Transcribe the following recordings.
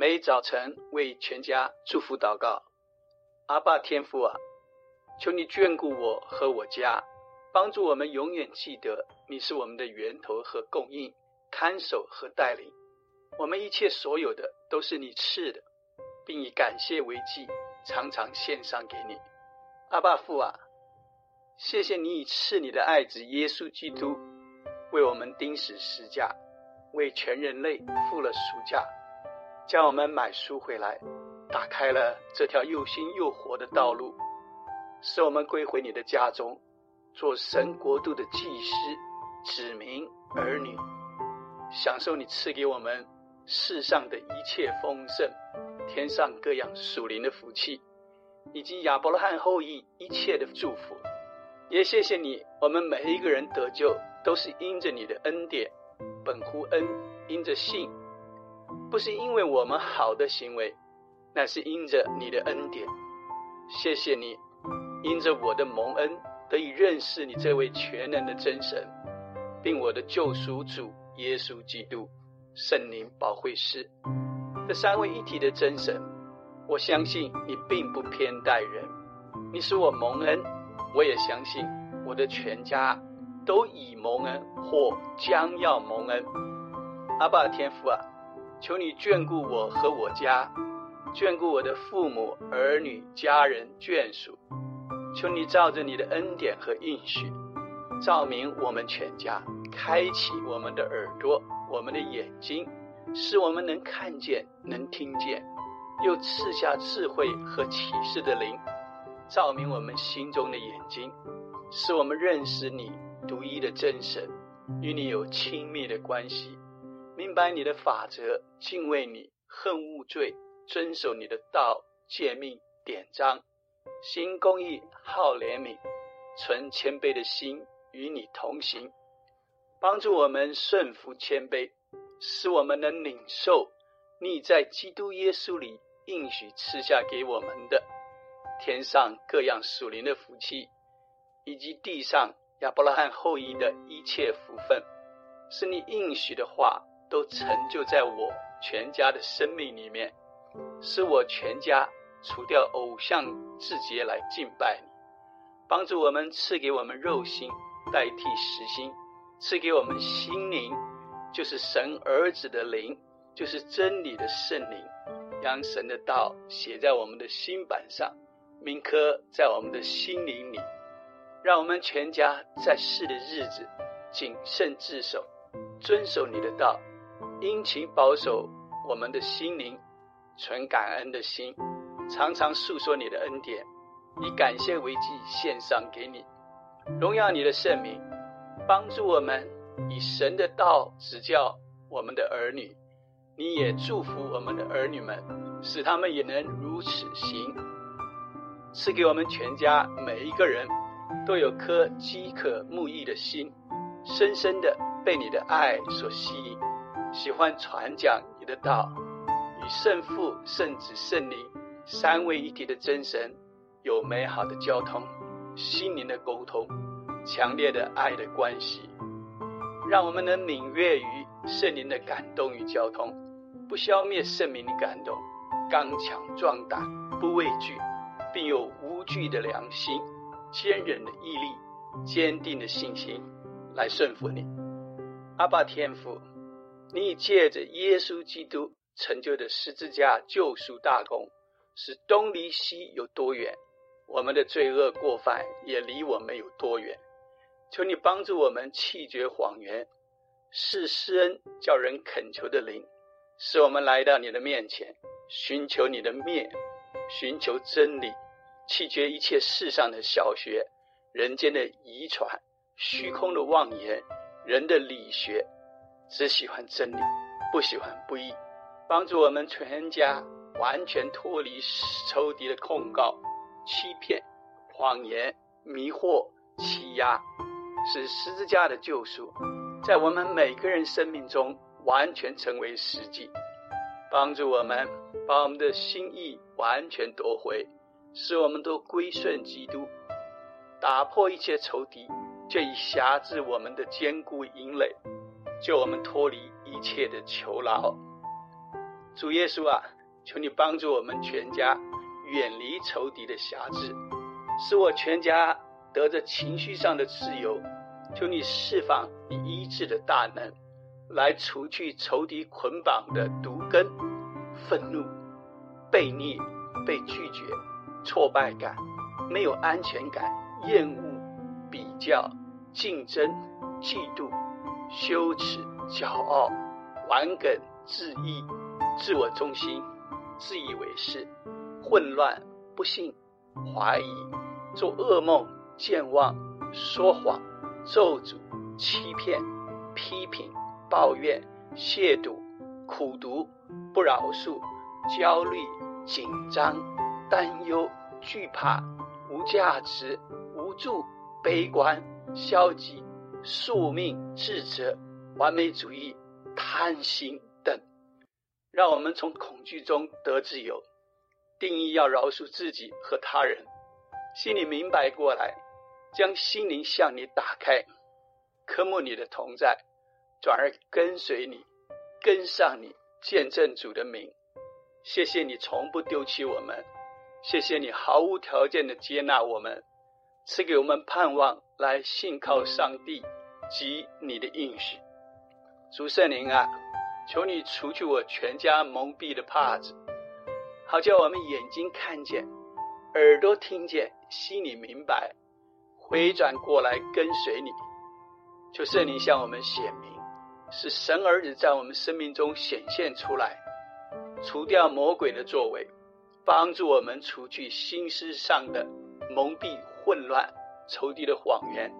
每早晨为全家祝福祷告。阿爸天父啊，求你眷顾我和我家，帮助我们永远记得你是我们的源头和供应、看守和带领。我们一切所有的都是你赐的，并以感谢为祭，常常献上给你。阿爸父啊，谢谢你以赐你的爱子耶稣基督为我们钉死十架，为全人类付了赎价，将我们买赎回来，打开了这条又新又活的道路，使我们归回你的家中，做神国度的祭司、子民、儿女，享受你赐给我们。世上的一切丰盛，天上各样属灵的福气，以及亚伯拉罕后裔一切的祝福，也谢谢你，我们每一个人得救都是因着你的恩典，本乎恩，因着信，不是因为我们好的行为，那是因着你的恩典。谢谢你，因着我的蒙恩得以认识你这位全能的真神，并我的救赎主耶稣基督。圣灵保会师，这三位一体的真神，我相信你并不偏待人。你使我蒙恩，我也相信我的全家都已蒙恩或将要蒙恩。阿爸天父啊，求你眷顾我和我家，眷顾我的父母、儿女、家人、眷属。求你照着你的恩典和应许，照明我们全家，开启我们的耳朵。我们的眼睛，使我们能看见、能听见，又赐下智慧和启示的灵，照明我们心中的眼睛，使我们认识你独一的真神，与你有亲密的关系，明白你的法则，敬畏你，恨恶罪，遵守你的道诫命典章，行公义，好怜悯，存谦卑的心，与你同行。帮助我们顺服谦卑，使我们能领受你在基督耶稣里应许赐下给我们的天上各样属灵的福气，以及地上亚伯拉罕后裔的一切福分，是你应许的话都成就在我全家的生命里面，使我全家除掉偶像自节来敬拜你，帮助我们赐给我们肉心代替实心。赐给我们心灵，就是神儿子的灵，就是真理的圣灵，将神的道写在我们的心板上，铭刻在我们的心灵里，让我们全家在世的日子谨慎自守，遵守你的道，殷勤保守我们的心灵，存感恩的心，常常诉说你的恩典，以感谢为祭献上给你，荣耀你的圣名。帮助我们以神的道指教我们的儿女，你也祝福我们的儿女们，使他们也能如此行。赐给我们全家每一个人都有颗饥渴慕义的心，深深的被你的爱所吸引，喜欢传讲你的道，与圣父、圣子、圣灵三位一体的真神有美好的交通，心灵的沟通。强烈的爱的关系，让我们能敏锐于圣灵的感动与交通，不消灭圣灵的感动，刚强壮胆，不畏惧，并有无惧的良心、坚韧的毅力、坚定的信心来顺服你。阿爸天父，你借着耶稣基督成就的十字架救赎大功，使东离西有多远，我们的罪恶过犯也离我们有多远。求你帮助我们弃绝谎言，是施恩叫人恳求的灵，使我们来到你的面前，寻求你的面，寻求真理，弃绝一切世上的小学、人间的遗传、虚空的妄言、人的理学，只喜欢真理，不喜欢不义。帮助我们全家完全脱离仇敌的控告、欺骗、谎言、迷惑、欺压。使十字架的救赎，在我们每个人生命中完全成为实际，帮助我们把我们的心意完全夺回，使我们都归顺基督，打破一切仇敌，这以辖制我们的坚固营垒，救我们脱离一切的囚牢。主耶稣啊，求你帮助我们全家远离仇敌的辖制，使我全家得着情绪上的自由。求你释放你医治的大能，来除去仇敌捆绑的毒根：愤怒、悖逆、被拒绝、挫败感、没有安全感、厌恶、比较、竞争、嫉妒、羞耻、骄傲、顽梗、自义、自我中心、自以为是、混乱、不幸、怀疑、做噩梦、健忘、说谎。咒诅、欺骗、批评、抱怨、亵渎、苦读、不饶恕、焦虑、紧张、担忧、惧怕、无价值、无助、悲观、消极、宿命、自责、完美主义、贪心等，让我们从恐惧中得自由。定义要饶恕自己和他人，心里明白过来。将心灵向你打开，科目你的同在，转而跟随你，跟上你，见证主的名。谢谢你从不丢弃我们，谢谢你毫无条件的接纳我们，赐给我们盼望来信靠上帝及你的应许。主圣灵啊，求你除去我全家蒙蔽的帕子，好叫我们眼睛看见，耳朵听见，心里明白。回转过来跟随你，求圣灵向我们显明，使神儿子在我们生命中显现出来，除掉魔鬼的作为，帮助我们除去心思上的蒙蔽、混乱、仇敌的谎言，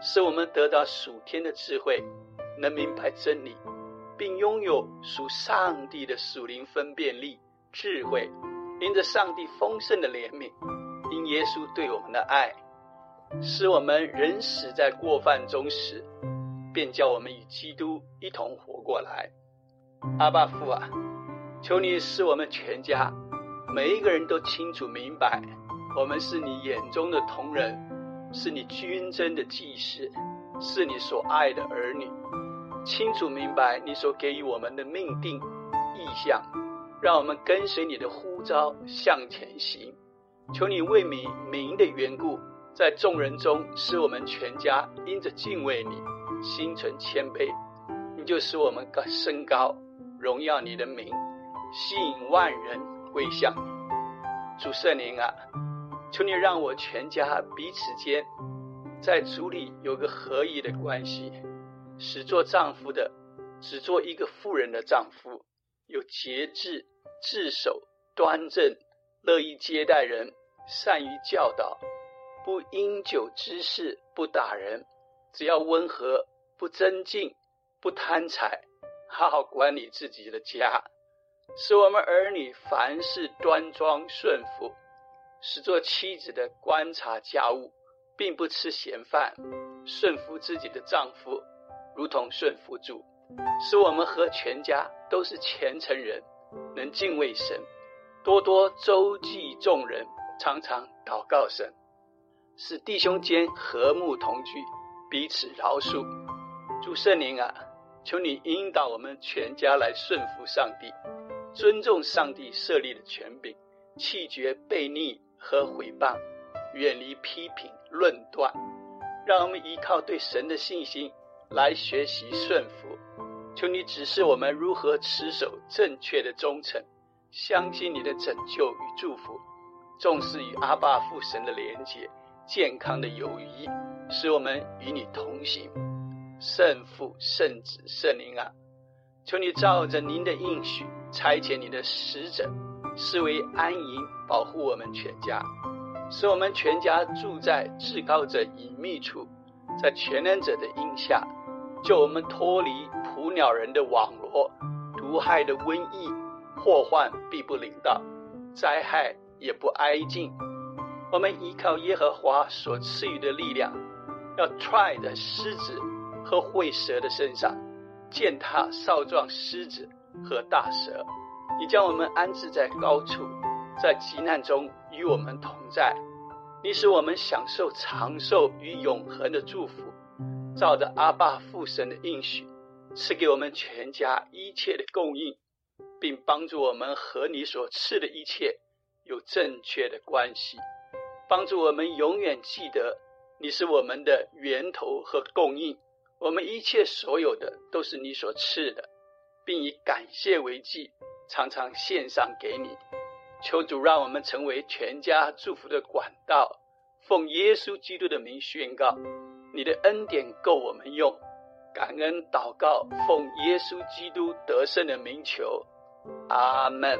使我们得到属天的智慧，能明白真理，并拥有属上帝的属灵分辨力、智慧，因着上帝丰盛的怜悯，因耶稣对我们的爱。使我们人死在过犯中时，便叫我们与基督一同活过来。阿爸父啊，求你使我们全家每一个人都清楚明白，我们是你眼中的同人，是你军争的祭司，是你所爱的儿女。清楚明白你所给予我们的命定意向，让我们跟随你的呼召向前行。求你为你名的缘故。在众人中，使我们全家因着敬畏你，心存谦卑，你就使我们高升高，荣耀你的名，吸引万人归向。主圣灵啊，求你让我全家彼此间在主里有个合一的关系，使做丈夫的只做一个妇人的丈夫，有节制、自守、端正，乐意接待人，善于教导。不因酒滋事，不打人，只要温和，不争竞，不贪财，好好管理自己的家，使我们儿女凡事端庄顺服，使做妻子的观察家务，并不吃闲饭，顺服自己的丈夫，如同顺服主，使我们和全家都是虔诚人，能敬畏神，多多周济众人，常常祷告神。使弟兄间和睦同居，彼此饶恕。主圣灵啊，求你引导我们全家来顺服上帝，尊重上帝设立的权柄，弃绝悖逆和毁谤，远离批评论断。让我们依靠对神的信心来学习顺服。求你指示我们如何持守正确的忠诚，相信你的拯救与祝福，重视与阿爸父神的连结。健康的友谊，使我们与你同行。圣父、圣子、圣灵啊，求你照着您的应许，差遣你的使者，视为安营，保护我们全家，使我们全家住在至高者隐秘处，在全能者的荫下，救我们脱离捕鸟人的网罗，毒害的瘟疫、祸患必不临到，灾害也不挨近。我们依靠耶和华所赐予的力量，要踹在狮子和会蛇的身上，践踏少壮狮子和大蛇。你将我们安置在高处，在极难中与我们同在。你使我们享受长寿与永恒的祝福，照着阿爸父神的应许，赐给我们全家一切的供应，并帮助我们和你所赐的一切有正确的关系，帮助我们永远记得你是我们的源头和供应，我们一切所有的都是你所赐的，并以感谢为祭，常常献上给你。求主让我们成为全家祝福的管道，奉耶稣基督的名宣告：你的恩典够我们用。感恩祷告，奉耶稣基督得胜的名求，阿门。